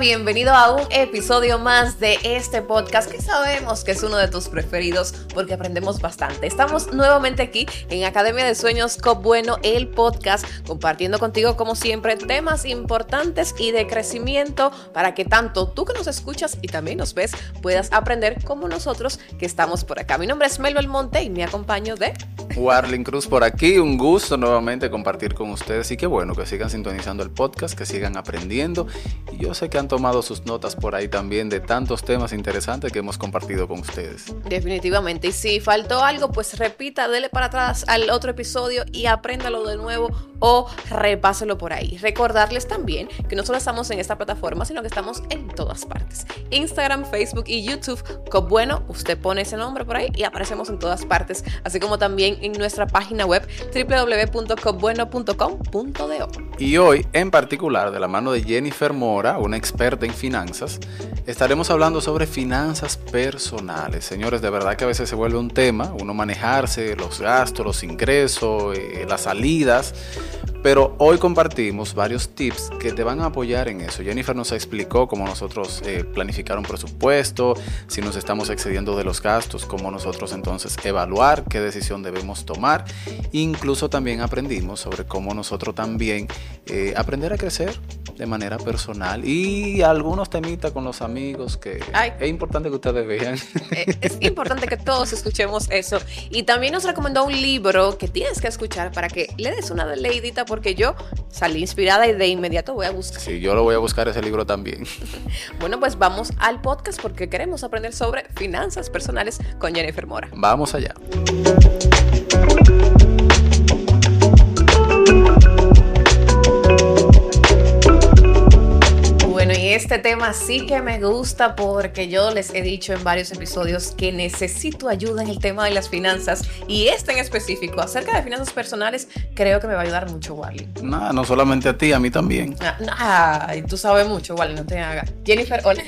Bienvenido a un episodio más de este podcast que sabemos que es uno de tus preferidos porque aprendemos bastante. Estamos nuevamente aquí en Academia de Sueños Cop Bueno, el podcast, compartiendo contigo como siempre temas importantes y de crecimiento para que tanto tú que nos escuchas y también nos ves puedas aprender como nosotros que estamos por acá. Mi nombre es Mel Belmonte y me acompaño de... Warling Cruz por aquí, un gusto nuevamente compartir con ustedes y qué bueno que sigan sintonizando el podcast, que sigan aprendiendo y yo sé que han tomado sus notas por ahí también de tantos temas interesantes que hemos compartido con ustedes. Definitivamente. Y si faltó algo, pues repita, dele para atrás al otro episodio y apréndalo de nuevo o repáselo por ahí. Recordarles también que no solo estamos en esta plataforma, sino que estamos en todas partes. Instagram, Facebook y YouTube. Cop Bueno, usted pone ese nombre por ahí y aparecemos en todas partes, así como también en nuestra página web www.copbueno.com.do. Y hoy, en particular, de la mano de Jennifer Mora, una experta en finanzas, estaremos hablando sobre finanzas personales. Señores, de verdad que a veces se vuelve un tema, uno manejarse, los gastos, los ingresos, eh, las salidas. Pero hoy compartimos varios tips que te van a apoyar en eso. Jennifer nos explicó cómo nosotros eh, planificar un presupuesto, si nos estamos excediendo de los gastos, cómo nosotros entonces evaluar qué decisión debemos tomar. Incluso también aprendimos sobre cómo nosotros también eh, aprender a crecer de manera personal y algunos temitas con los amigos que es importante que ustedes vean. Eh, es importante que todos escuchemos eso. Y también nos recomendó un libro que tienes que escuchar para que le des una leidita porque yo salí inspirada y de inmediato voy a buscar. Sí, yo lo voy a buscar ese libro también. Bueno, pues vamos al podcast porque queremos aprender sobre finanzas personales con Jennifer Mora. Vamos allá. Este tema sí que me gusta porque yo les he dicho en varios episodios que necesito ayuda en el tema de las finanzas y este en específico acerca de finanzas personales creo que me va a ayudar mucho, Wally. No, no solamente a ti, a mí también. Ah, tú sabes mucho, Wally, no te hagas. Jennifer, hola.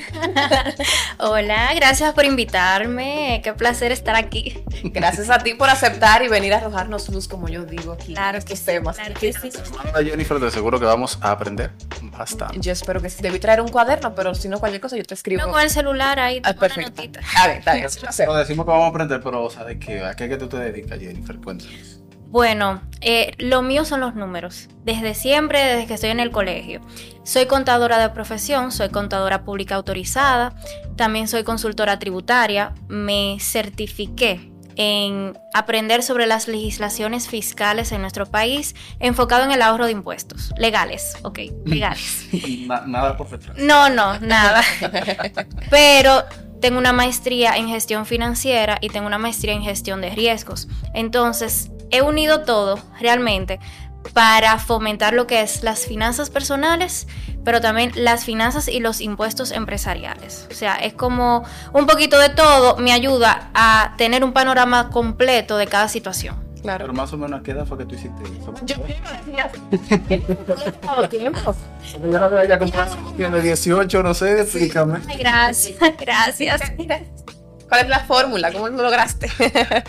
hola, gracias por invitarme. Qué placer estar aquí. Gracias a ti por aceptar y venir a arrojarnos luz, como yo digo aquí. Claro, estos temas. Claro que sí. Jennifer, te seguro que vamos a aprender bastante. Yo espero que sí traer un cuaderno, pero si no cualquier cosa yo te escribo. No, con el celular ahí. Ah, perfecto. A ver, está bien. Lo decimos que vamos a aprender, pero o sea, ¿de qué? ¿A qué que tú te dedicas, Jennifer? Cuéntanos. Bueno, eh, lo mío son los números. Desde siempre, desde que estoy en el colegio. Soy contadora de profesión, soy contadora pública autorizada, también soy consultora tributaria, me certifiqué en aprender sobre las legislaciones fiscales en nuestro país, enfocado en el ahorro de impuestos. Legales, ok, legales. nada por detrás. No, no, nada. Pero tengo una maestría en gestión financiera y tengo una maestría en gestión de riesgos. Entonces, he unido todo realmente para fomentar lo que es las finanzas personales, pero también las finanzas y los impuestos empresariales. O sea, es como un poquito de todo, me ayuda a tener un panorama completo de cada situación. Claro. Pero más o menos, ¿a qué edad fue que tú hiciste eso? Yo tiempo. Yo de 18, no sé, explícame. gracias, gracias. ¿Cuál es la fórmula? ¿Cómo lo lograste?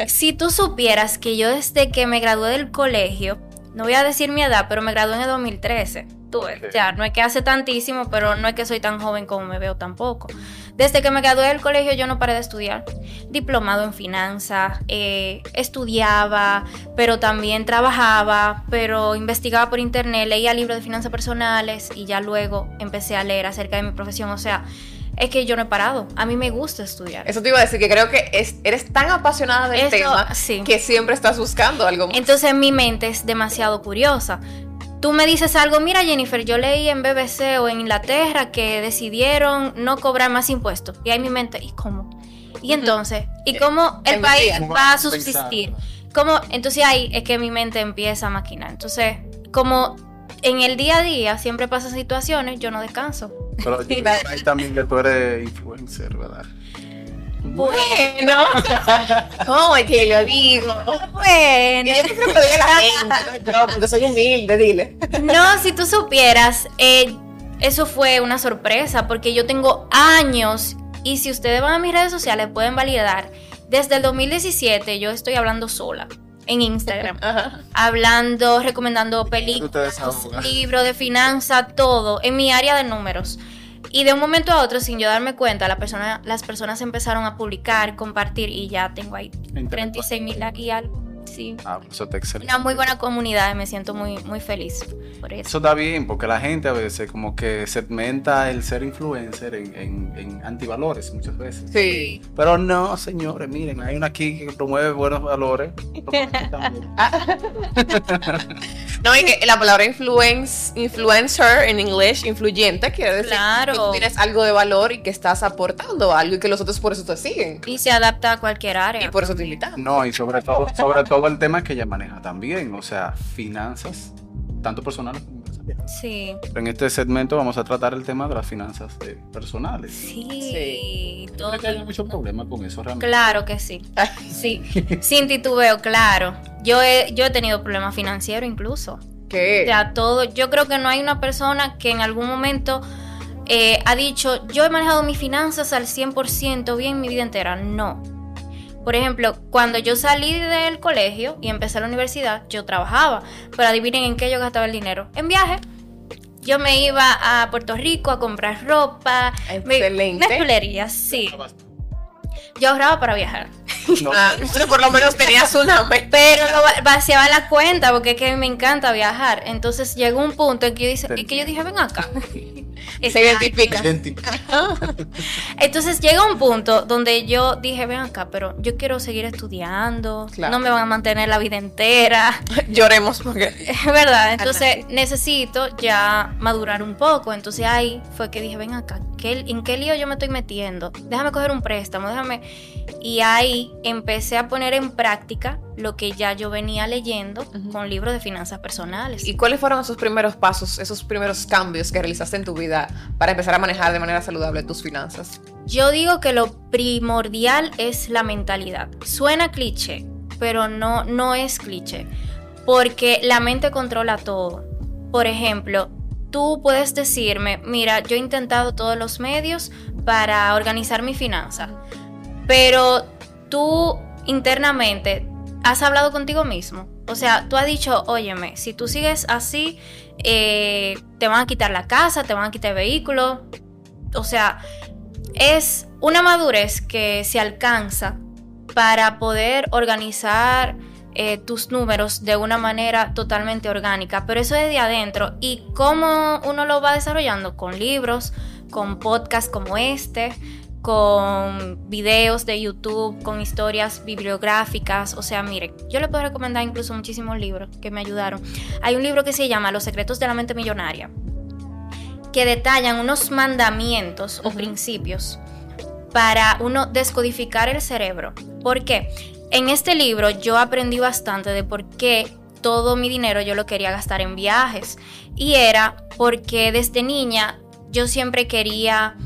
si tú supieras que yo desde que me gradué del colegio, no voy a decir mi edad, pero me gradué en el 2013. Tú ya, no es que hace tantísimo, pero no es que soy tan joven como me veo tampoco. Desde que me gradué del colegio yo no paré de estudiar. Diplomado en finanzas, eh, estudiaba, pero también trabajaba, pero investigaba por internet, leía libros de finanzas personales y ya luego empecé a leer acerca de mi profesión. O sea, es que yo no he parado. A mí me gusta estudiar. Eso te iba a decir, que creo que eres tan apasionada del tema que siempre estás buscando algo más. Entonces mi mente es demasiado curiosa. Tú me dices algo, mira Jennifer, yo leí en BBC o en Inglaterra que decidieron no cobrar más impuestos. Y ahí mi mente, ¿y cómo? Y entonces, ¿y cómo el país va a subsistir? ¿Cómo? Entonces ahí es que mi mente empieza a maquinar. Entonces, como en el día a día siempre pasan situaciones, yo no descanso. Pero ahí también que tú eres influencer, ¿verdad? Bueno, ¿cómo es que lo digo? Bueno, no, porque soy humilde, dile. No, si tú supieras, eh, eso fue una sorpresa porque yo tengo años y si ustedes van a mis redes sociales pueden validar. Desde el 2017 yo estoy hablando sola en Instagram, hablando, recomendando películas, libros de finanzas, todo, en mi área de números. Y de un momento a otro, sin yo darme cuenta, la persona, las personas empezaron a publicar, compartir y ya tengo ahí 36 mil y algo. Sí. Ah, eso está excelente. Una muy buena comunidad, me siento muy, muy feliz por eso. Eso está bien, porque la gente a veces como que segmenta el ser influencer en, en- en antivalores muchas veces. Sí. Pero no, señores, miren, hay una aquí que promueve buenos valores. No, y que la palabra influence, influencer en inglés, influyente, quiere decir Claro. que tú tienes algo de valor y que estás aportando algo y que los otros por eso te siguen. Y se adapta a cualquier Y área. por eso te invitan. No, y sobre todo, sobre todo el tema que ella maneja también, o sea, finanzas, tanto personales como empresariales. Sí. En este segmento vamos a tratar el tema de las finanzas eh, personales. Sí. Todo- Creo que hay mucho problema con eso realmente. Claro que sí. Sí. Sin titubeo, claro. Yo he, yo he tenido problemas financieros incluso. O ¿Qué? sea, todo. Yo creo que no hay una persona que en algún momento eh, ha dicho, yo he manejado mis finanzas al 100% bien mi vida entera. No. Por ejemplo, cuando yo salí del colegio y empecé la universidad, yo trabajaba. Pero adivinen en qué yo gastaba el dinero. En viaje. Yo me iba a Puerto Rico a comprar ropa. me- Excelente. Chulerías, sí. Yo ahorraba para viajar. No, Ah, por lo menos tenías una meta. Pero lo vaciaba la cuenta porque es que me encanta viajar. Entonces llegó un punto en que yo, dice, en que yo dije, ven acá. Se identifica. Entonces llega un punto donde yo dije, ven acá, pero yo quiero seguir estudiando, Claro. no me van a mantener la vida entera, Lloremos porque. es verdad. Entonces necesito ya madurar un poco. Entonces ahí fue que dije, ven acá, ¿qué- ¿en qué lío yo me estoy metiendo? Déjame coger un préstamo, déjame... Y ahí empecé a poner en práctica lo que ya yo venía leyendo con libros de finanzas personales. ¿Y cuáles fueron esos primeros pasos, esos primeros cambios que realizaste en tu vida para empezar a manejar de manera saludable tus finanzas? Yo digo que lo primordial es la mentalidad. Suena cliché, pero no, no es cliché. Porque la mente controla todo. Por ejemplo, tú puedes decirme, mira, yo he intentado todos los medios para organizar mi finanza. Pero tú internamente has hablado contigo mismo. O sea, tú has dicho, óyeme, si tú sigues así, eh, te van a quitar la casa, te van a quitar el vehículo. O sea, es una madurez que se alcanza para poder organizar eh, tus números de una manera totalmente orgánica, pero eso es de adentro. ¿Y cómo uno lo va desarrollando? Con libros, con podcasts como este, con videos de YouTube, con historias bibliográficas. O sea, miren, yo le puedo recomendar incluso muchísimos libros que me ayudaron. Hay un libro que se llama Los secretos de la mente millonaria que detallan unos mandamientos o principios para uno descodificar el cerebro. ¿Por qué? En este libro yo aprendí bastante de por qué todo mi dinero yo lo quería gastar en viajes. Y era porque desde niña yo siempre quería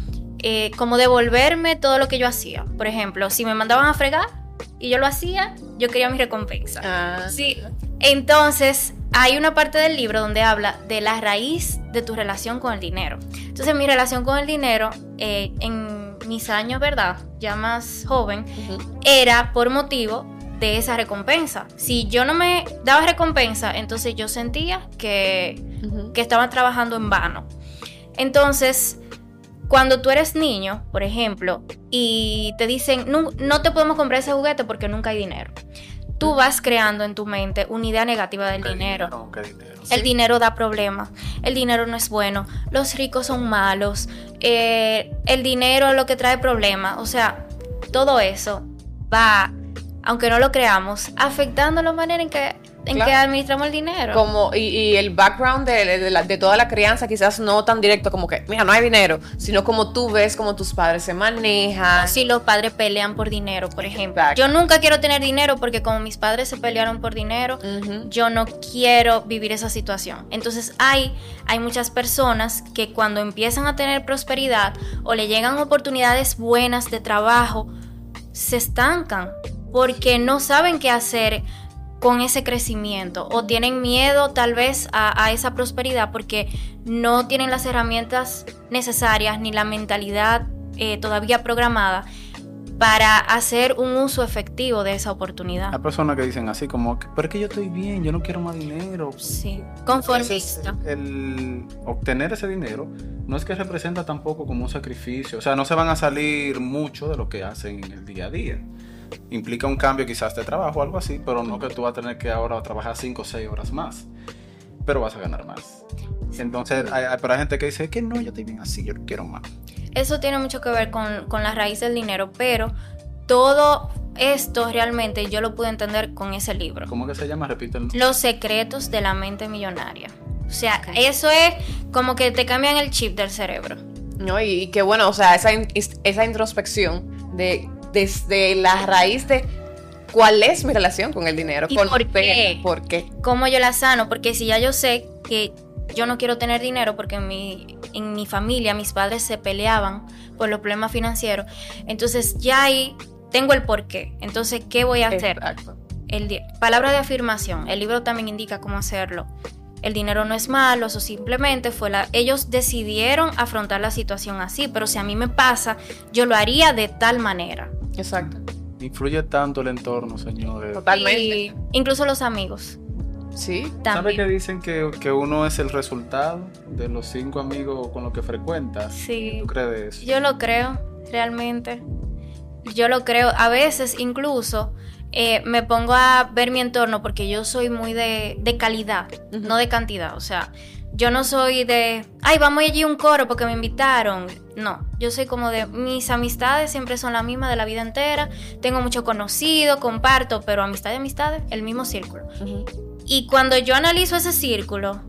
eh, como devolverme todo lo que yo hacía. Por ejemplo, si me mandaban a fregar y yo lo hacía, yo quería mi recompensa. Ah, Sí, entonces hay una parte del libro donde habla de la raíz de tu relación con el dinero. Entonces mi relación con el dinero eh, en mis años, ¿verdad? Ya más joven, era por motivo de esa recompensa. Si yo no me daba recompensa, entonces yo sentía que, que estaba trabajando en vano. Entonces, cuando tú eres niño, por ejemplo, y te dicen, no, no te podemos comprar ese juguete porque nunca hay dinero, tú vas creando en tu mente una idea negativa del ¿Qué dinero. dinero? ¿Qué dinero? El dinero da problemas, el dinero no es bueno, los ricos son malos, eh, el dinero es lo que trae problemas, o sea, todo eso va, aunque no lo creamos, afectando la manera en que, en Claro. que administramos el dinero. Como, y, y el background de, de la- de toda la crianza, quizás no tan directo como que, mira, no hay dinero, sino como tú ves como tus padres se manejan. Si los padres pelean por dinero, por ejemplo. Exacto. Yo nunca quiero tener dinero porque como mis padres se pelearon por dinero, yo no quiero vivir esa situación. Entonces hay, hay muchas personas que cuando empiezan a tener prosperidad o le llegan oportunidades buenas de trabajo, se estancan porque no saben qué hacer con ese crecimiento o tienen miedo tal vez a, a esa prosperidad porque no tienen las herramientas necesarias ni la mentalidad eh, todavía programada para hacer un uso efectivo de esa oportunidad. Hay personas que dicen así como, pero es que yo estoy bien, yo no quiero más dinero. Sí, conformista. El obtener ese dinero no es que representa tampoco como un sacrificio, o sea, no se van a salir mucho de lo que hacen en el día a día. Implica un cambio quizás de trabajo o algo así, pero no que tú vas a tener que ahora trabajar 5 o 6 horas más, pero vas a ganar más. Entonces, hay, pero hay gente que dice que no, yo estoy bien así, yo quiero más. Eso tiene mucho que ver con, con la raíz del dinero, pero todo esto realmente yo lo pude entender con ese libro. ¿Cómo que se llama? Repítelo. Los secretos de la mente millonaria. O sea, eso es como que te cambian el chip del cerebro. No, y, qué bueno, o sea, esa, esa introspección de desde la raíz de cuál es mi relación con el dinero. ¿Y por qué? ¿Por qué? ¿Cómo yo la sano? Porque si ya yo sé que yo no quiero tener dinero porque en mi, en mi familia mis padres se peleaban por los problemas financieros. Entonces ya ahí tengo el porqué. Entonces, ¿qué voy a hacer? Exacto. El palabra de afirmación. El libro también indica cómo hacerlo. El dinero no es malo, eso simplemente fue la... Ellos decidieron afrontar la situación así, pero si a mí me pasa, yo lo haría de tal manera. Exacto. Influye tanto el entorno, señores. Totalmente. incluso los amigos. Sí. ¿Sabe que dicen que, que, uno es el resultado de los cinco amigos con los que frecuentas? Sí. ¿Tú crees eso? Yo lo creo, realmente. Yo lo creo. A veces incluso eh, me pongo a ver mi entorno porque yo soy muy de, de calidad, no de cantidad. O sea, yo no soy de, ay, vamos allí un coro porque me invitaron. No, yo soy como de, mis amistades siempre son las mismas de la vida entera. Tengo mucho conocido, comparto, pero amistad y amistades, el mismo círculo. Y cuando yo analizo ese círculo,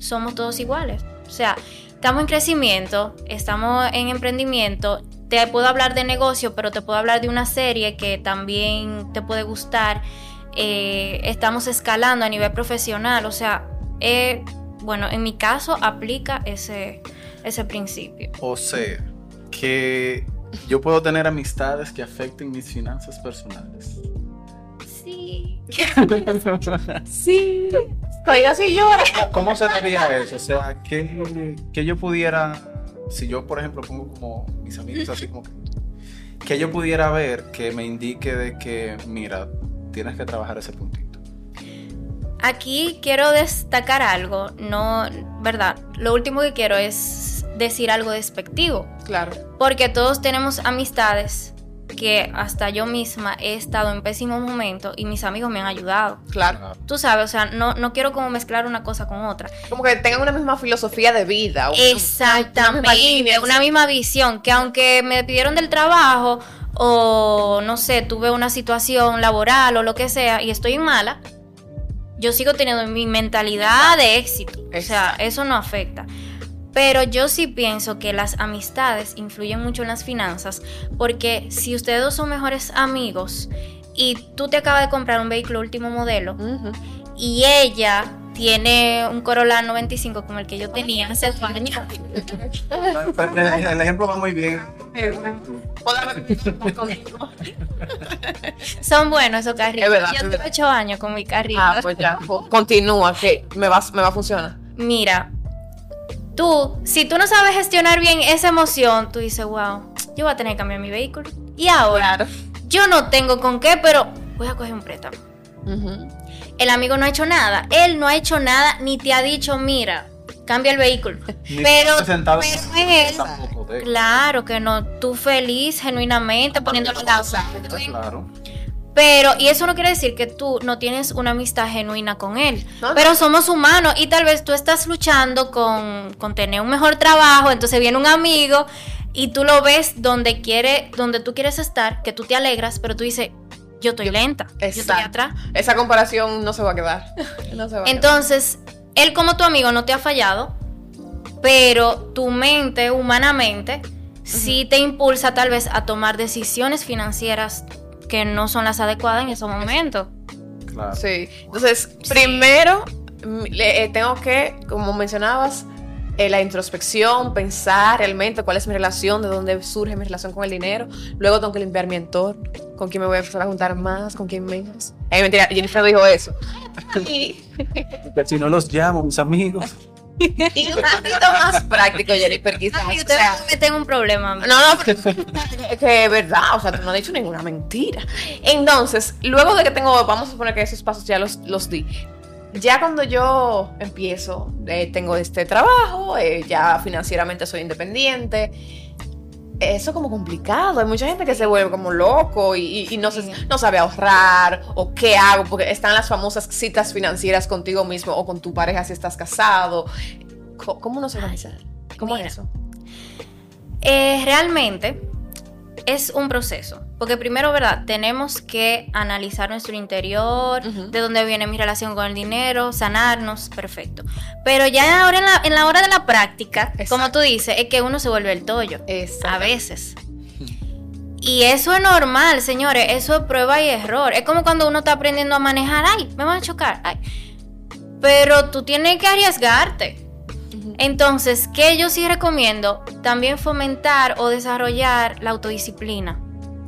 somos todos iguales. O sea, estamos en crecimiento, estamos en emprendimiento. Te puedo hablar de negocio, pero te puedo hablar de una serie que también te puede gustar. Eh, estamos escalando a nivel profesional. O sea, eh, bueno, en mi caso aplica ese, ese principio. O sea, que yo puedo tener amistades que afecten mis finanzas personales. sí. Estoy así llora. ¿Cómo se daría eso? O sea, que, que yo pudiera, si yo por ejemplo pongo como mis amigos así como que, que yo pudiera ver que me indique de que, mira, tienes que trabajar ese puntito. Aquí quiero destacar algo, no, ¿verdad? Lo último que quiero es decir algo despectivo. Claro. Porque todos tenemos amistades que hasta yo misma he estado en pésimos momentos y mis amigos me han ayudado. Claro. Tú sabes, o sea, no, no quiero como mezclar una cosa con otra. Como que tengan una misma filosofía de vida. Exactamente, una misma, visión, que aunque me pidieron del trabajo o no sé, tuve una situación laboral o lo que sea y estoy mala, yo sigo teniendo mi mentalidad de éxito. O sea, eso no afecta. Pero yo sí pienso que las amistades influyen mucho en las finanzas porque si ustedes dos son mejores amigos y tú te acabas de comprar un vehículo último modelo y ella tiene un Corolla 95 como el que yo tenía hace dos años. El ejemplo va muy bien. Son buenos esos carritos. yo tengo ocho años con mi carrito. Ah, pues ya, continúa, que me va, me va a funcionar. Mira, tú, si tú no sabes gestionar bien esa emoción, tú dices, wow, yo voy a tener que cambiar mi vehículo. Y ahora, yo no tengo con qué, pero voy a coger un préstamo. El amigo no ha hecho nada. Él no ha hecho nada ni te ha dicho, mira, cambia el vehículo. pero, pero él, claro que no, tú feliz, genuinamente, poniéndolo la Claro. Pero, y eso no quiere decir que tú no tienes una amistad genuina con él. Pero somos humanos y tal vez tú estás luchando con, con, tener un mejor trabajo, entonces viene un amigo y tú lo ves donde quiere, donde tú quieres estar, que tú te alegras, pero tú dices, yo estoy lenta, yo estoy atrás. Esa comparación no se va a quedar. entonces, él como tu amigo no te ha fallado, pero tu mente, humanamente, sí te impulsa tal vez a tomar decisiones financieras que no son las adecuadas en esos momentos. Claro. Sí. Entonces, primero mm, eh, tengo que, como mencionabas, eh, la introspección, pensar realmente cuál es mi relación, de dónde surge mi relación con el dinero. Luego tengo que limpiar mi entorno, con quién me voy a empezar a juntar más, con quién menos. Eh, mentira, Jennifer dijo eso. si no los llamo, mis amigos. Y un poquito más práctico, Jennifer, quizás. Ay, o ustedes sea, me meten un problema. no, no, es que es verdad, o sea, tú no has dicho ninguna mentira. Entonces, luego de que tengo, vamos a suponer que esos pasos ya los, los di. Ya cuando yo empiezo, eh, tengo este trabajo, eh, ya financieramente soy independiente. Eso es como complicado. Hay mucha gente que se vuelve como loco y, y- y no, se- no sabe ahorrar o qué hago, porque están las famosas citas financieras contigo mismo o con tu pareja si estás casado. ¿Cómo uno se organiza? ¿Cómo Mira. es eso? Eh, realmente es un proceso. Porque primero, ¿verdad? Tenemos que analizar nuestro interior, de dónde viene mi relación con el dinero, sanarnos, perfecto. Pero ya ahora en la, en la hora de la práctica, Exacto. como tú dices, es que uno se vuelve el tollo. Exacto. A veces. Y eso es normal, señores. Eso es prueba y error. Es como cuando uno está aprendiendo a manejar. Ay, me van a chocar. Ay. Pero tú tienes que arriesgarte. Entonces, ¿qué yo sí recomiendo? También fomentar o desarrollar la autodisciplina.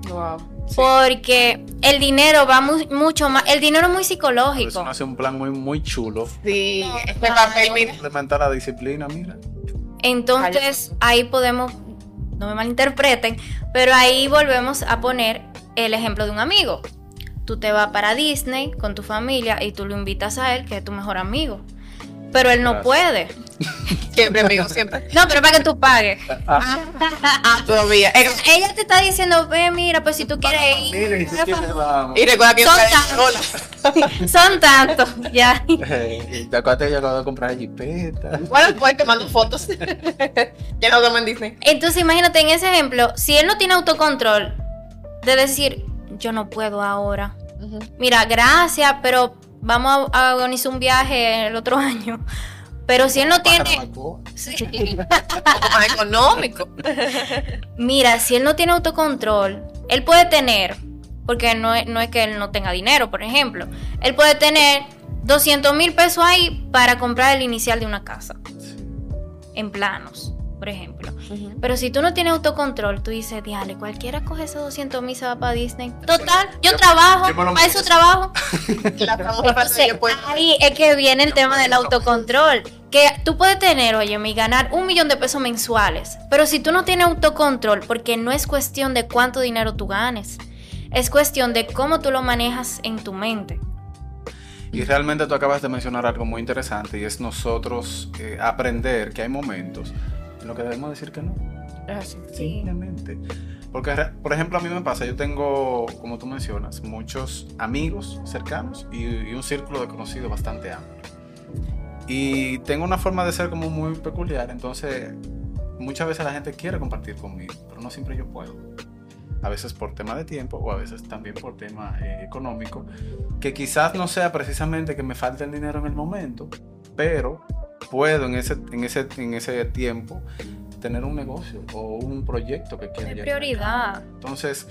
Wow. Porque el dinero va mu- mucho más. El dinero es muy eso psicológico. no hace un plan muy, muy chulo. Sí, este papel, mira. Implementar la disciplina, mira. Entonces, ahí podemos, no me malinterpreten, pero ahí volvemos a poner el ejemplo de un amigo. Tú te vas para Disney con tu familia y tú lo invitas a él, que es tu mejor amigo. Pero él no Gracias. puede. Siempre, amigo, siempre. No, pero para que tú pagues. Ah, todavía. Eh, Ella te está diciendo, ve, mira, pues si tú quieres ir. Miren, si quieres, vamos. Y recuerda que Son Hola. Son tantos, ya. ¿Te acuerdas que yo acabo de comprar jipeta? Bueno, pues te mando fotos. ya no en Disney. Entonces, imagínate en ese ejemplo, si él no tiene autocontrol de decir, yo no puedo ahora. Mira, gracias, pero vamos a a organizar un viaje el otro año. Pero si él no tiene. Sí. Un poco más económico. Mira, si él no tiene autocontrol, él puede tener, porque no es, no es que él no tenga dinero, por ejemplo, él puede tener 200 mil pesos ahí para comprar el inicial de una casa, en planos, por ejemplo. Pero si tú no tienes autocontrol, tú dices, diale, cualquiera coge esos 200 mil y se va para Disney. Total, yo Yo- trabajo, yo para eso trabajo. Entonces, ahí es que viene el tema del autocontrol. Que tú puedes tener, oye, y ganar un millón de pesos mensuales. Pero si tú no tienes autocontrol, porque no es cuestión de cuánto dinero tú ganes, es cuestión de cómo tú lo manejas en tu mente. Y realmente tú acabas de mencionar algo muy interesante y es nosotros eh, aprender que hay momentos los que debemos decir que no. Sí. Simplemente. Porque, por ejemplo, a mí me pasa, yo tengo, como tú mencionas, muchos amigos cercanos y, y un círculo de conocidos bastante amplio. Y tengo una forma de ser como muy peculiar, entonces muchas veces la gente quiere compartir conmigo, pero no siempre yo puedo. A veces por tema de tiempo o a veces también por tema eh, económico, que quizás no sea precisamente que me falte el dinero en el momento, pero puedo en ese, en ese, en ese tiempo tener un negocio o un proyecto que quiera De prioridad. Entonces,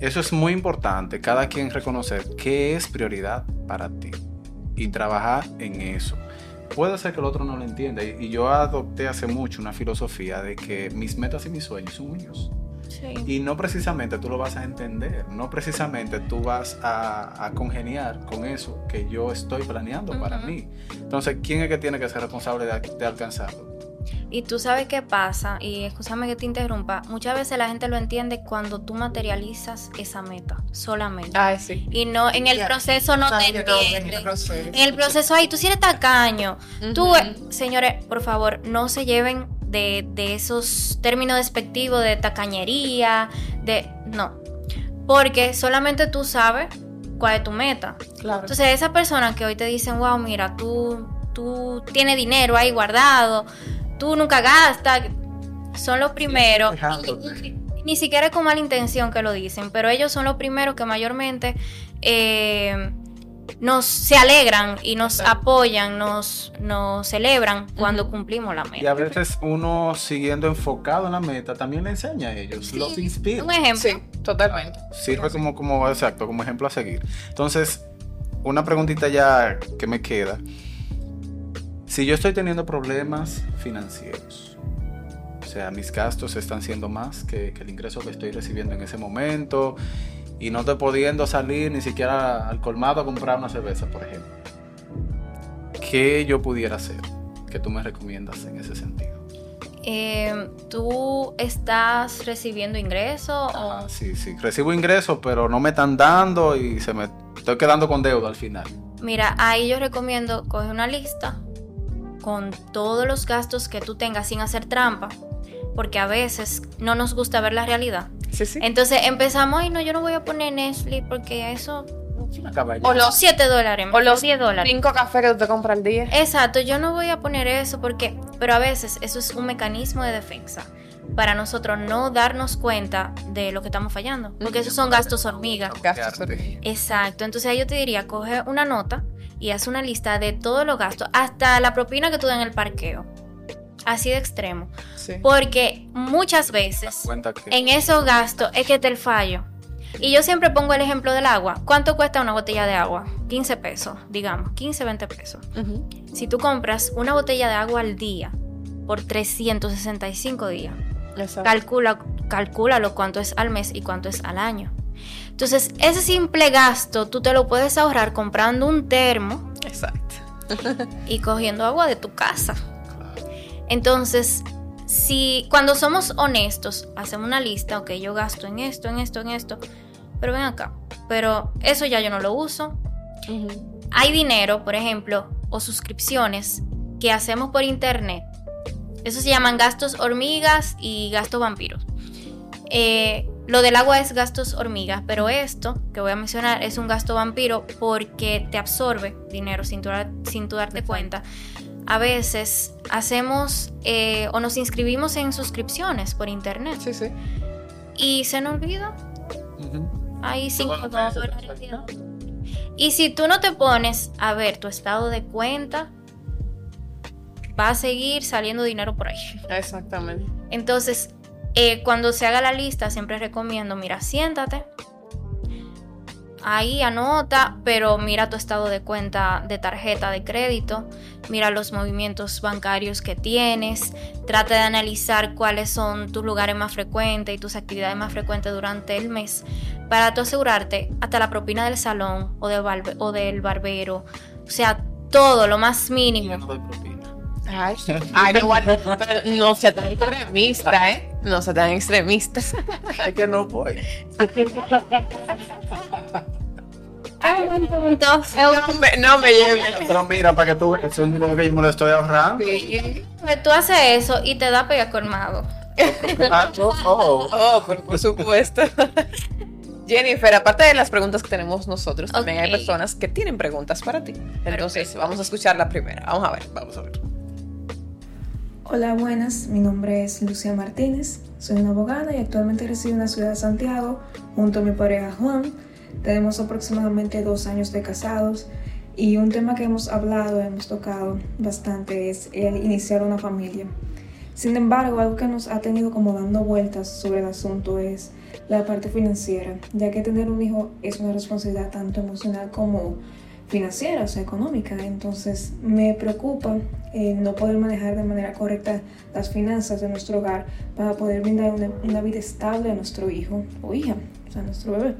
eso es muy importante, cada quien reconocer qué es prioridad para ti y trabajar en eso. Puede ser que el otro no lo entienda y, y yo adopté hace mucho una filosofía de que mis metas y mis sueños son míos. Sí. Y no precisamente tú lo vas a entender, no precisamente tú vas a, a congeniar con eso que yo estoy planeando para mí. Entonces, ¿quién es que tiene que ser responsable de, de alcanzarlo? Y tú sabes qué pasa, y escúchame que te interrumpa, muchas veces la gente lo entiende cuando tú materializas esa meta, solamente. Ay, sí. Y no, en el proceso no Ay, te yo no, en el entiende. proceso. En el proceso ahí, tú sí eres tacaño. Tú, Ujú. eh, señores, por favor, no se lleven de, de esos términos despectivos de tacañería, de... No. Porque solamente tú sabes cuál es tu meta. Claro. Entonces, esas personas que hoy te dicen, wow, mira, tú, tú tienes dinero ahí guardado, tú nunca gastas, son los primeros. Ni siquiera es con mala intención que lo dicen, pero ellos son los primeros que mayormente eh, nos se alegran y nos apoyan, nos, nos celebran cuando cumplimos la Y a meta. veces uno siguiendo enfocado en la meta también le enseña a ellos, los inspira. Un ejemplo. Sí, totalmente. Sirve como, como, exacto, como ejemplo a seguir. Entonces, una preguntita ya que me queda. Si yo estoy teniendo problemas financieros, o sea, mis gastos están siendo más que, que el ingreso que estoy recibiendo en ese momento y no estoy pudiendo salir ni siquiera al colmado a comprar una cerveza, por ejemplo. ¿Qué yo pudiera hacer? ¿Qué tú me recomiendas en ese sentido? Eh, ¿Tú estás recibiendo ingresos? Ah, sí, sí. Recibo ingresos, pero no me están dando y se me estoy quedando con deuda al final. Mira, ahí yo recomiendo coger una lista con todos los gastos que tú tengas sin hacer trampa, porque a veces no nos gusta ver la realidad. Sí, sí. Entonces empezamos, y no, yo no voy a poner Netflix porque eso... O los 7 dólares. O los 10 dólares. 5 cafés que tú te compras al día. Exacto, yo no voy a poner eso porque, pero a veces eso es un mecanismo de defensa para nosotros no darnos cuenta de lo que estamos fallando, porque esos son gastos hormiga. Gastos hormiga. Exacto, entonces ahí yo te diría, coge una nota y haz una lista de todos los gastos, hasta la propina que tú das en el parqueo. Así de extremo. Sí. Porque muchas veces que en esos gastos es que te el fallo. Y yo siempre pongo el ejemplo del agua. ¿Cuánto cuesta una botella de agua? 15 pesos, digamos, 15, 20 pesos. Si tú compras una botella de agua al día por 365 días, Exacto. calcula, calcúlalo cuánto es al mes y cuánto es al año. Entonces, ese simple gasto tú te lo puedes ahorrar comprando un termo Exacto. y cogiendo agua de tu casa. Entonces, si cuando somos honestos, hacemos una lista, ok, yo gasto en esto, en esto, en esto, pero ven acá, pero eso ya yo no lo uso. Ujú. Hay dinero, por ejemplo, o suscripciones que hacemos por internet. Eso se llaman gastos hormigas y gastos vampiros. Eh, lo del agua es gastos hormigas, pero esto que voy a mencionar es un gasto vampiro porque te absorbe dinero sin dar- sin tú darte cuenta. A veces hacemos eh, o nos inscribimos en suscripciones por internet Sí, sí. y se nos olvida. Cinco Todos los meses, dólares. perfecto. Y si tú no te pones a ver tu estado de cuenta, va a seguir saliendo dinero por ahí. Exactamente. Entonces, eh, cuando se haga la lista, siempre recomiendo, mira, siéntate. Ahí anota, pero mira tu estado de cuenta de tarjeta de crédito, mira los movimientos bancarios que tienes, trata de analizar cuáles son tus lugares más frecuentes y tus actividades más frecuentes durante el mes para tú asegurarte hasta la propina del salón o, de barbe- o del barbero, o sea, todo lo más mínimo. no doy propina. Ay, ay, no, igual, pero no sea tan extremista, ¿eh? No sea tan extremista. Es que no voy. No me, no me lleve. Pero mira, para que tú veas, es un dinero que yo me lo estoy ahorrando. Sí. Pues Tú haces eso y te da pega colmado. Ah, oh, oh. Oh, por, por supuesto. Jennifer, aparte de las preguntas que tenemos nosotros, también hay personas que tienen preguntas para ti. Entonces, vamos a escuchar la primera. Vamos a ver. Vamos a ver. Hola, buenas. Mi nombre es Lucia Martínez. Soy una abogada y actualmente resido en la ciudad de Santiago junto a mi pareja Juan. Tenemos aproximadamente dos años de casados y un tema que hemos hablado, hemos tocado bastante es el iniciar una familia. Sin embargo, algo que nos ha tenido como dando vueltas sobre el asunto es la parte financiera, ya que tener un hijo es una responsabilidad tanto emocional como financiera, o sea, económica. Entonces me preocupa eh, no poder manejar de manera correcta las finanzas de nuestro hogar para poder brindar una, una vida estable a nuestro hijo o hija, o sea, a nuestro bebé.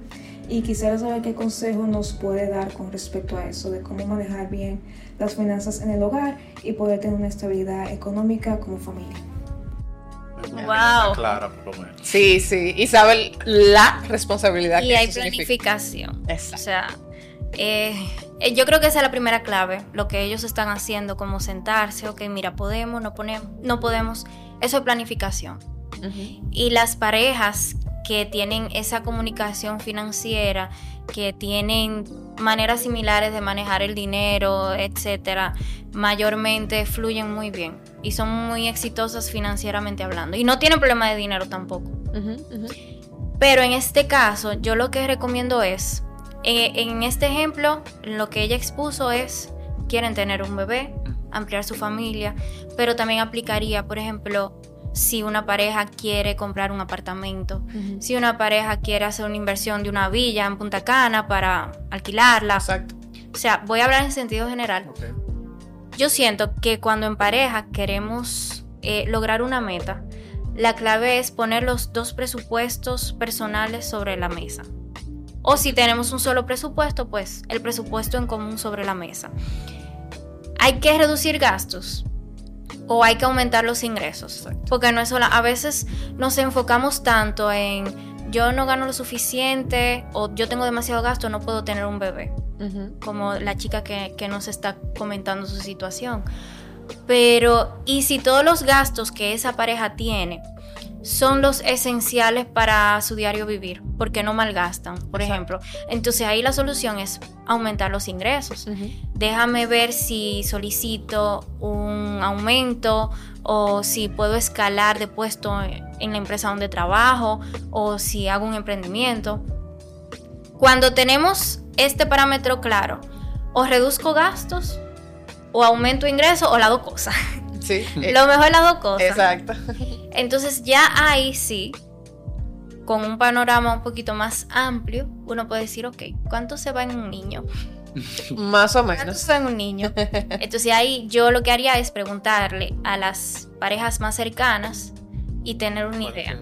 Y quisiera saber qué consejo nos puede dar con respecto a eso, de cómo manejar bien las finanzas en el hogar y poder tener una estabilidad económica como familia. Wow. Clara, por lo menos. Sí, sí. Y sabe la responsabilidad Y que hay planificación. O Exacto. sea, eh, eh, yo creo que esa es la primera clave, lo que ellos están haciendo, como sentarse, ok, mira, podemos, no, ponemos, no podemos, eso es planificación. Ujú. Y las parejas que tienen esa comunicación financiera, que tienen maneras similares de manejar el dinero, etcétera, mayormente fluyen muy bien y son muy exitosas financieramente hablando. Y no tienen problema de dinero tampoco. Pero en este caso, yo lo que recomiendo es, eh, en este ejemplo, lo que ella expuso es, quieren tener un bebé, ampliar su familia, pero también aplicaría, por ejemplo, si una pareja quiere comprar un apartamento, si una pareja quiere hacer una inversión de una villa en Punta Cana para alquilarla. Exacto. O sea, voy a hablar en sentido general. Yo siento que cuando en pareja queremos eh, lograr una meta, la clave es poner los dos presupuestos personales sobre la mesa. O si tenemos un solo presupuesto, pues el presupuesto en común sobre la mesa. Hay que reducir gastos. O hay que aumentar los ingresos. Porque no es solo, a veces nos enfocamos tanto en yo no gano lo suficiente o yo tengo demasiado gasto, no puedo tener un bebé. Como la chica que, que nos está comentando su situación. Pero, ¿y si todos los gastos que esa pareja tiene son los esenciales para su diario vivir, porque no malgastan, por ejemplo. Entonces ahí la solución es aumentar los ingresos. Déjame ver si solicito un aumento o si puedo escalar de puesto en la empresa donde trabajo o si hago un emprendimiento. Cuando tenemos este parámetro claro, o reduzco gastos o aumento ingresos o las dos cosas. Sí. Lo mejor es las dos cosas. Exacto. Entonces ya ahí sí, con un panorama un poquito más amplio, uno puede decir, ok, ¿cuánto se va en un niño? Más o ¿Cuánto menos. se va en un niño? Entonces ahí yo lo que haría es preguntarle a las parejas más cercanas y tener una idea.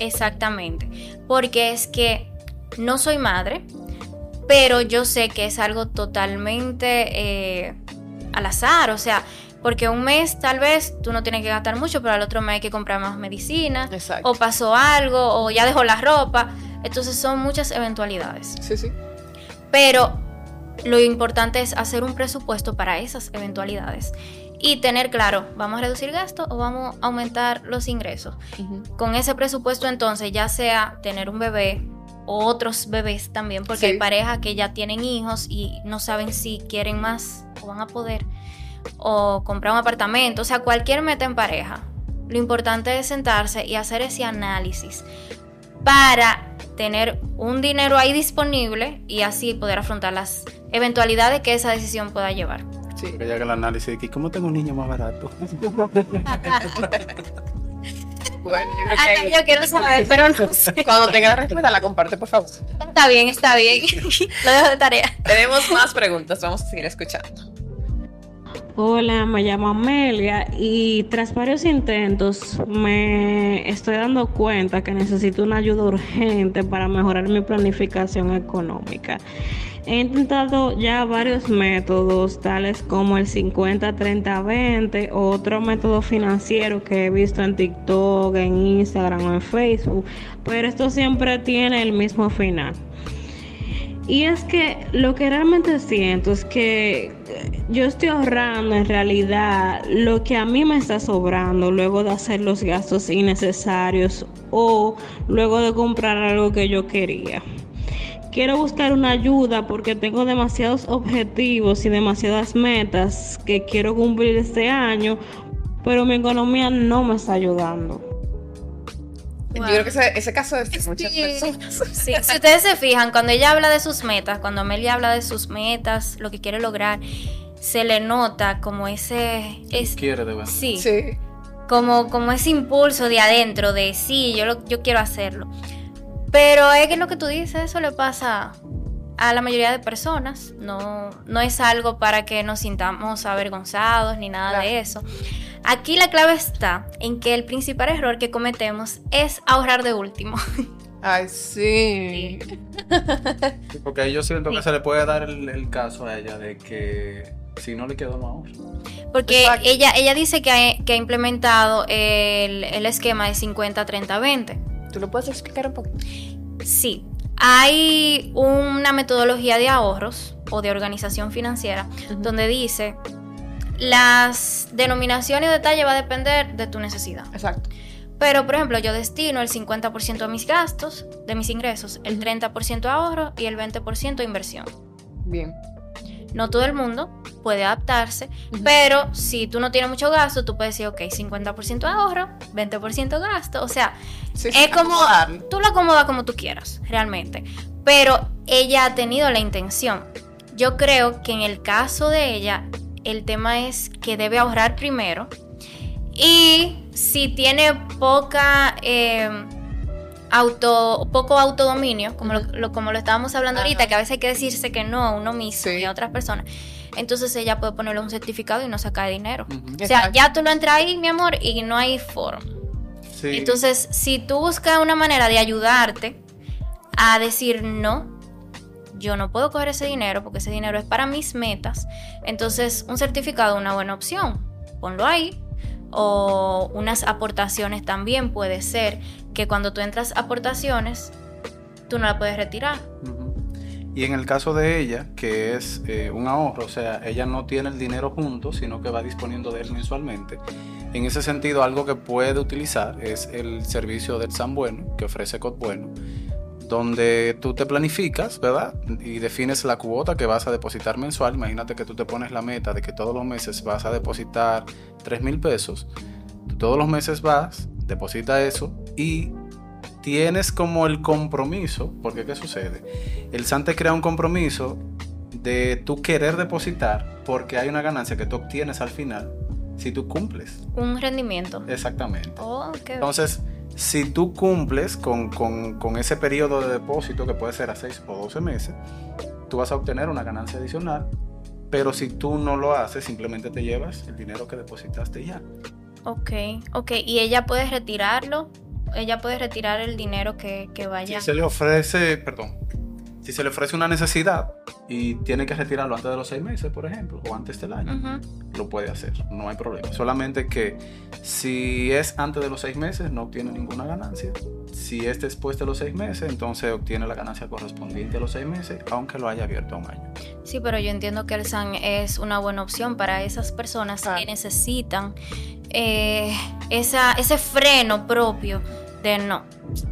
Exactamente. Porque es que no soy madre, pero yo sé que es algo totalmente eh, al azar. O sea, porque un mes tal vez tú no tienes que gastar mucho, pero al otro mes hay que comprar más medicina. Exacto. O pasó algo, o ya dejó la ropa. Entonces son muchas eventualidades. Sí, sí. Pero lo importante es hacer un presupuesto para esas eventualidades. Y tener claro, ¿vamos a reducir gastos o vamos a aumentar los ingresos? Con ese presupuesto entonces, ya sea tener un bebé o otros bebés también, porque Sí. hay parejas que ya tienen hijos y no saben si quieren más o van a poder, o comprar un apartamento, o sea, cualquier meta en pareja. Lo importante es sentarse y hacer ese análisis para tener un dinero ahí disponible y así poder afrontar las eventualidades que esa decisión pueda llevar. Sí. Que llega el análisis de que cómo tengo un niño más barato. Bueno, yo creo Hasta que yo quiero saber, pero no sé. cuando tenga la respuesta la comparte, por favor. Está bien, está bien. Lo dejo de tarea. Tenemos más preguntas, vamos a seguir escuchando. Hola, me llamo Amelia y tras varios intentos me estoy dando cuenta que necesito una ayuda urgente para mejorar mi planificación económica. He intentado ya varios métodos, tales como el 50-30-20 o otro método financiero que he visto en TikTok, en Instagram o en Facebook, pero esto siempre tiene el mismo final. Y es que lo que realmente siento es que eh, yo estoy ahorrando en realidad lo que a mí me está sobrando luego de hacer los gastos innecesarios o luego de comprar algo que yo quería. Quiero buscar una ayuda porque tengo demasiados objetivos y demasiadas metas que quiero cumplir este año, pero mi economía no me está ayudando. Yo creo que ese, ese caso es de muchas Sí. personas. Sí, Si ustedes se fijan, cuando ella habla de sus metas, cuando Amelia habla de sus metas, lo que quiere lograr, se le nota como ese... Es, Quiere de verdad. sí, Sí. como, como ese impulso de adentro, de sí, yo, lo, yo quiero hacerlo. Pero es que lo que tú dices, eso le pasa a la mayoría de personas. No, no es algo para que nos sintamos avergonzados ni nada Claro. de eso. Aquí la clave está en que el principal error que cometemos es ahorrar de último. Ay, sí. Sí, Porque yo siento que Sí. se le puede dar el, el caso a ella de que si no le quedó no ahorra. Porque Exacto. ella, ella dice que ha, que ha implementado el, el esquema de 50-30-20. ¿Tú lo puedes explicar un poquito? Sí, hay una metodología de ahorros o de organización financiera donde dice las denominaciones y detalle va a depender de tu necesidad. Exacto. Pero, por ejemplo, yo destino el 50% a mis gastos, de mis ingresos, el 30% a ahorro y el 20% a inversión. Bien. No todo el mundo puede adaptarse, pero si tú no tienes mucho gasto, tú puedes decir, ok, 50% ahorro, 20% gasto. O sea, Sí, es como tú lo acomodas como tú quieras, realmente. Pero ella ha tenido la intención. Yo creo que en el caso de ella, el tema es que debe ahorrar primero. Y si tiene poca eh, auto, poco autodominio, como, lo, lo- como lo estábamos hablando Ajá. ahorita, que a veces hay que decirse que no a uno mismo Sí. y a otras personas. Entonces ella puede ponerle un certificado y no sacar dinero. O sea, Exacto. ya tú lo entras ahí, mi amor, y no hay forma. Sí. Entonces, si tú buscas una manera de ayudarte a decir no, yo no puedo coger ese dinero porque ese dinero es para mis metas, entonces un certificado es una buena opción. Ponlo ahí, o unas aportaciones también puede ser que cuando tú entras aportaciones, tú no la puedes retirar. Y en el caso de ella, que es eh, un ahorro, o sea, ella no tiene el dinero junto, sino que va disponiendo de él mensualmente. En ese sentido, algo que puede utilizar es el servicio del San Bueno, que ofrece Cot Bueno, donde tú te planificas, ¿verdad? Y defines la cuota que vas a depositar mensual. Imagínate que tú te pones la meta de que todos los meses vas a depositar 3 mil pesos. todos los meses vas, deposita eso y tienes como el compromiso, porque ¿qué sucede? El SAN te crea un compromiso de tú querer depositar porque hay una ganancia que tú obtienes al final si tú cumples. Un rendimiento. Exactamente. Oh, Entonces, si tú cumples con, con, ese periodo de depósito, que puede ser a 6 o 12 meses, tú vas a obtener una ganancia adicional, pero si tú no lo haces, simplemente te llevas el dinero que depositaste ya. Ok, ok. ¿Y ella puede retirarlo? ella puede retirar el dinero que, vaya. Si se le ofrece, perdón, si se le ofrece una necesidad y tiene que retirarlo antes de los seis meses, por ejemplo, o antes del año, lo puede hacer, no hay problema. Solamente que si es antes de los seis meses, no obtiene ninguna ganancia. Si es después de los seis meses, entonces obtiene la ganancia correspondiente a los seis meses, aunque lo haya abierto un año. Sí, pero yo entiendo que el SAN es una buena opción para esas personas que necesitan eh, esa, ese freno propio de no,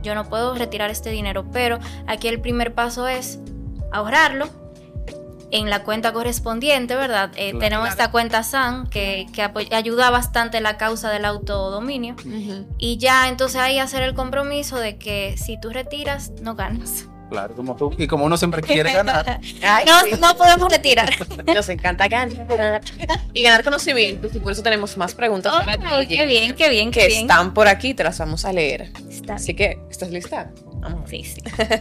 yo no puedo retirar este dinero, pero aquí el primer paso es ahorrarlo en la cuenta correspondiente, ¿verdad? Eh, tenemos esta cuenta SAN que, ayuda bastante la causa del autodominio y ya entonces ahí hacer el compromiso de que si tú retiras, no ganas. Claro, como tú. Y como uno siempre quiere ganar. no, podemos retirar. Nos encanta ganar. Y ganar conocimientos. Y por eso tenemos más preguntas para ti. Qué bien, qué bien, qué que están por aquí. Te las vamos a leer. Así que, ¿estás lista? Vamos. Sí, sí.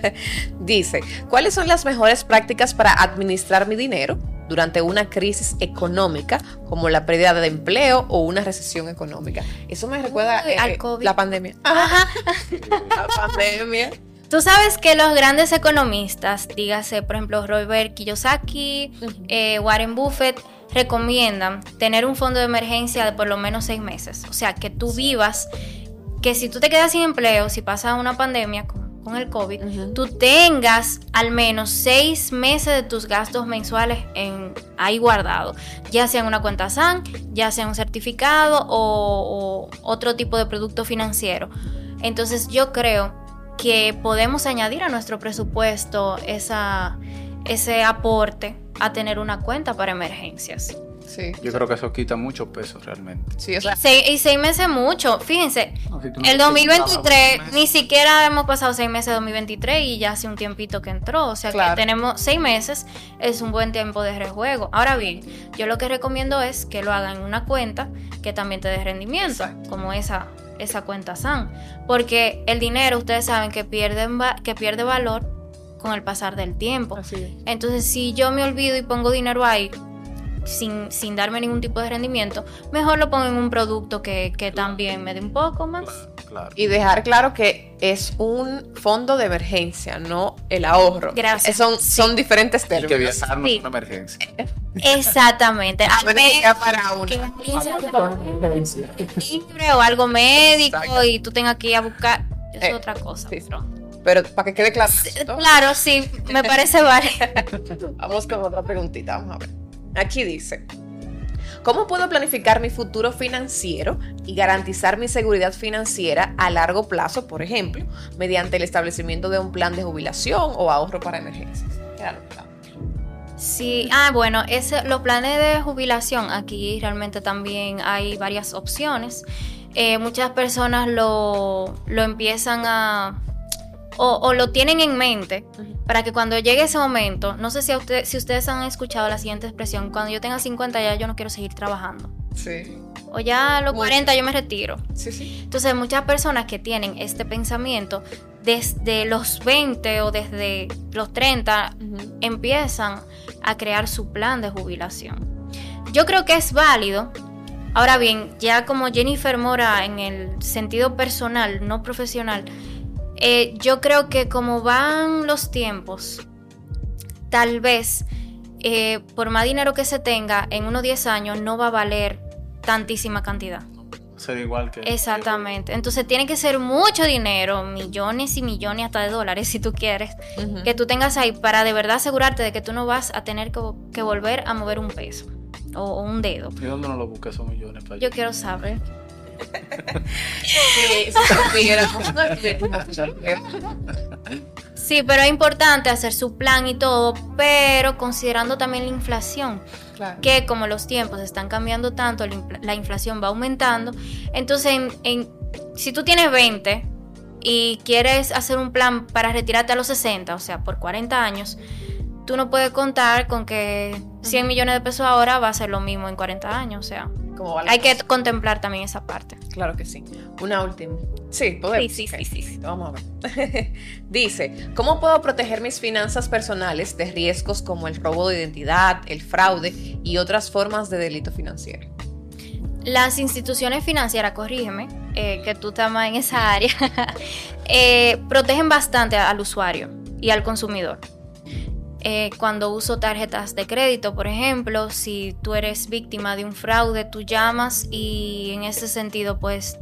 Dice, ¿cuáles son las mejores prácticas para administrar mi dinero durante una crisis económica como la pérdida de empleo o una recesión económica? Eso me recuerda al eh, COVID. la pandemia. Ajá. la pandemia. Tú sabes que los grandes economistas, dígase por ejemplo Robert Kiyosaki, eh, Warren Buffett, recomiendan tener un fondo de emergencia de por lo menos seis meses. O sea, que tú vivas, que si tú te quedas sin empleo, si pasa una pandemia con, el COVID, tú tengas al menos seis meses de tus gastos mensuales en, ahí guardado, ya sea en una cuenta SAN, ya sea un certificado o, o otro tipo de producto financiero. Entonces yo creo que podemos añadir a nuestro presupuesto esa, ese aporte a tener una cuenta para emergencias. Sí. Yo creo que eso quita mucho peso realmente. Sí, o sea, y seis meses mucho. Fíjense, el 2023 ni siquiera hemos pasado seis meses de 2023 y ya hace un tiempito que entró. O sea que tenemos seis meses, es un buen tiempo de rejuego. Ahora bien, yo lo que recomiendo es que lo hagan en una cuenta que también te dé rendimiento, como esa esa cuenta SAN. Porque el dinero, ustedes saben que, pierden que pierde valor con el pasar del tiempo. Entonces, si yo me olvido y pongo dinero ahí sin, sin, darme ningún tipo de rendimiento, mejor lo pongo en un producto que, también me dé un poco más. Y dejar claro que es un fondo de emergencia, no el ahorro. Gracias. Son, son diferentes términos. que viajar no es una emergencia. Exactamente. para una. o algo médico y tú tengas que ir a buscar. Es eh, otra cosa. Pero para que quede claro. Claro, sí, me parece vale. Vamos con otra preguntita, vamos a ver. Aquí dice, ¿cómo puedo planificar mi futuro financiero y garantizar mi seguridad financiera a largo plazo, por ejemplo, mediante el establecimiento de un plan de jubilación o ahorro para emergencias? Sí, ah, bueno, ese, los planes de jubilación, aquí realmente también hay varias opciones. Eh, muchas personas lo, lo empiezan a, o, lo tienen en mente para que cuando llegue ese momento, no sé si, usted, si ustedes han escuchado la siguiente expresión, cuando yo tenga 50 ya yo no quiero seguir trabajando. Sí. O ya a los 40 yo me retiro. Sí, sí. Entonces muchas personas que tienen este pensamiento desde los 20 o desde los 30 empiezan a crear su plan de jubilación. Yo creo que es válido. Ahora bien, ya como Jennifer Mora en el sentido personal, no profesional, eh, yo creo que como van los tiempos, tal vez eh, por más dinero que se tenga, en unos 10 años no va a valer tantísima cantidad. ser igual que... Exactamente. Entonces tiene que ser mucho dinero, millones y millones hasta de dólares si tú quieres, que tú tengas ahí para de verdad asegurarte de que tú no vas a tener que, volver a mover un peso o, un dedo. ¿Y dónde no lo buscas esos millones? Para Yo quiero saber. Sí, pero es importante hacer su plan y todo, pero considerando también la inflación, que como los tiempos están cambiando tanto, la, inflación va aumentando, entonces si tú tienes 20 y quieres hacer un plan para retirarte a los 60, o sea, por 40 años, tú no puedes contar con que 100 millones de pesos ahora va a ser lo mismo en 40 años, o sea, hay que contemplar también esa parte. Claro que sí. Una última. Sí, podemos. Sí, sí, sí, sí, Vamos a ver. Dice, ¿cómo puedo proteger mis finanzas personales de riesgos como el robo de identidad, el fraude y otras formas de delito financiero? Las instituciones financieras, corrígeme, eh, que tú estás en esa área, eh, protegen bastante al usuario y al consumidor. Eh, cuando uso tarjetas de crédito, por ejemplo, si tú eres víctima de un fraude, tú llamas y en ese sentido, pues,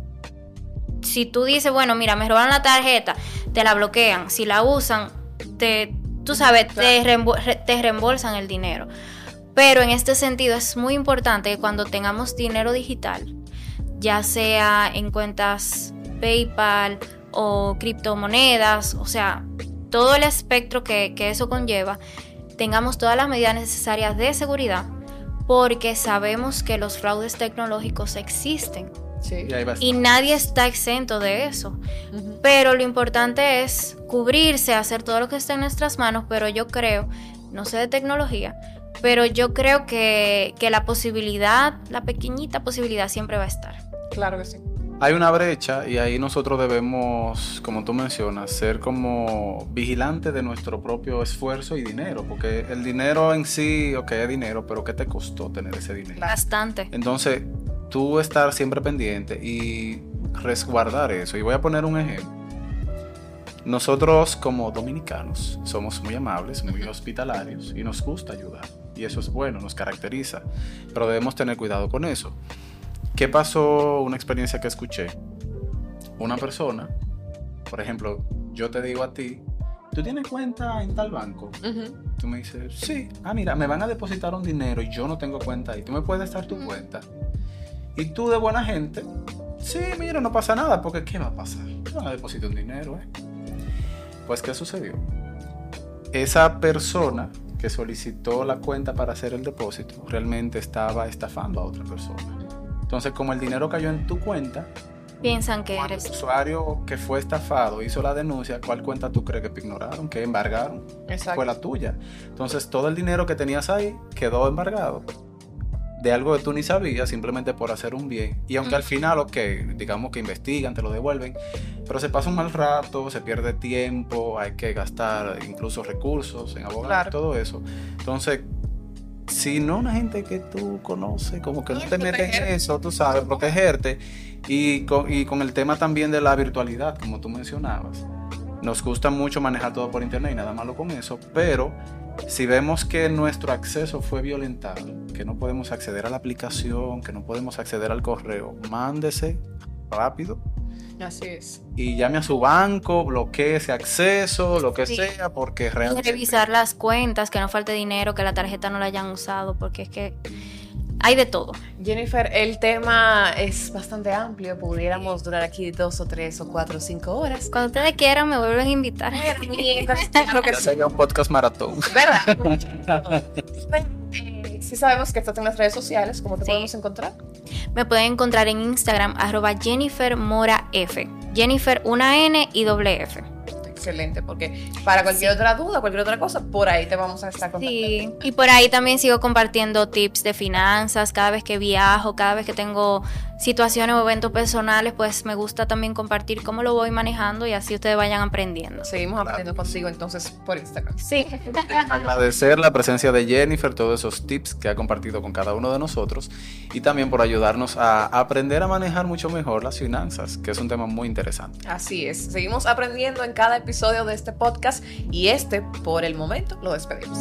si tú dices, bueno, mira, me robaron la tarjeta, te la bloquean. Si la usan, te, tú sabes, te, te reembolsan el dinero. Pero en este sentido es muy importante que cuando tengamos dinero digital, ya sea en cuentas PayPal o criptomonedas, o sea, todo el espectro que, eso conlleva, tengamos todas las medidas necesarias de seguridad, porque sabemos que los fraudes tecnológicos existen. Y, nadie está exento de eso. Pero lo importante es cubrirse, hacer todo lo que está en nuestras manos, pero yo creo, no sé de tecnología, pero yo creo que, que la posibilidad, la pequeñita posibilidad siempre va a estar. Claro que sí hay una brecha y ahí nosotros debemos, como tú mencionas, ser como vigilantes de nuestro propio esfuerzo y dinero, porque el dinero en sí, ok, es dinero, pero ¿qué te costó tener ese dinero? Bastante. Entonces, tú estar siempre pendiente y resguardar eso. Y voy a poner un ejemplo. Nosotros como dominicanos somos muy amables, muy hospitalarios y nos gusta ayudar. Y eso es bueno, nos caracteriza. Pero debemos tener cuidado con eso. ¿Qué pasó? Una experiencia que escuché. Una persona, por ejemplo, yo te digo a ti, ¿tú tienes cuenta en tal banco? Tú me dices, sí. Ah, mira, me van a depositar un dinero y yo no tengo cuenta ahí. ¿Tú me puedes dar tu cuenta? Y tú de buena gente, sí, mira, no pasa nada, porque ¿qué va a pasar? Me van a depositar un dinero, ¿eh? Pues, ¿qué sucedió? Esa persona que solicitó la cuenta para hacer el depósito realmente estaba estafando a otra persona. Entonces, como el dinero cayó en tu cuenta, piensan que eres. El usuario que fue estafado hizo la denuncia, ¿cuál cuenta tú crees que te ignoraron, que embargaron? Exacto. Fue la tuya. Entonces, todo el dinero que tenías ahí quedó embargado de algo que tú ni sabías simplemente por hacer un bien. Y aunque al final, ok, digamos que investigan, te lo devuelven, pero se pasa un mal rato, se pierde tiempo, hay que gastar incluso recursos en abogados, todo eso. Entonces, si no una gente que tú conoces, como que no, te metes en eso, tú sabes, protegerte. Y con, y con el tema también de la virtualidad, como tú mencionabas. Nos gusta mucho manejar todo por internet y nada malo con eso, pero si vemos que nuestro acceso fue violentado, que no podemos acceder a la aplicación, que no podemos acceder al correo, mándese rápido Así es. Y llame a su banco, bloquee ese acceso, lo que sea, porque realmente... Y revisar las cuentas, que no falte dinero, que la tarjeta no la hayan usado, porque es que hay de todo. Jennifer, el tema es bastante amplio, pudiéramos durar aquí dos o tres o cuatro o cinco horas. Cuando ustedes quieran me vuelven a invitar. claro que sería un podcast maratón. ¿Verdad? Si sabemos que estás en las redes sociales. ¿Cómo te podemos encontrar? Me pueden encontrar en Instagram, arroba Jennifer Mora F. Jennifer, una N y doble F excelente, porque para cualquier otra duda, cualquier otra cosa, por ahí te vamos a estar contactando. Sí, y por ahí también sigo compartiendo tips de finanzas, cada vez que viajo, cada vez que tengo situaciones o eventos personales, pues me gusta también compartir cómo lo voy manejando y así ustedes vayan aprendiendo. Seguimos aprendiendo consigo entonces por Instagram. Sí. Agradecer la presencia de Jennifer, todos esos tips que ha compartido con cada uno de nosotros y también por ayudarnos a aprender a manejar mucho mejor las finanzas, que es un tema muy interesante. Así es, seguimos aprendiendo en cada episodio de este podcast y este, por el momento, lo despedimos.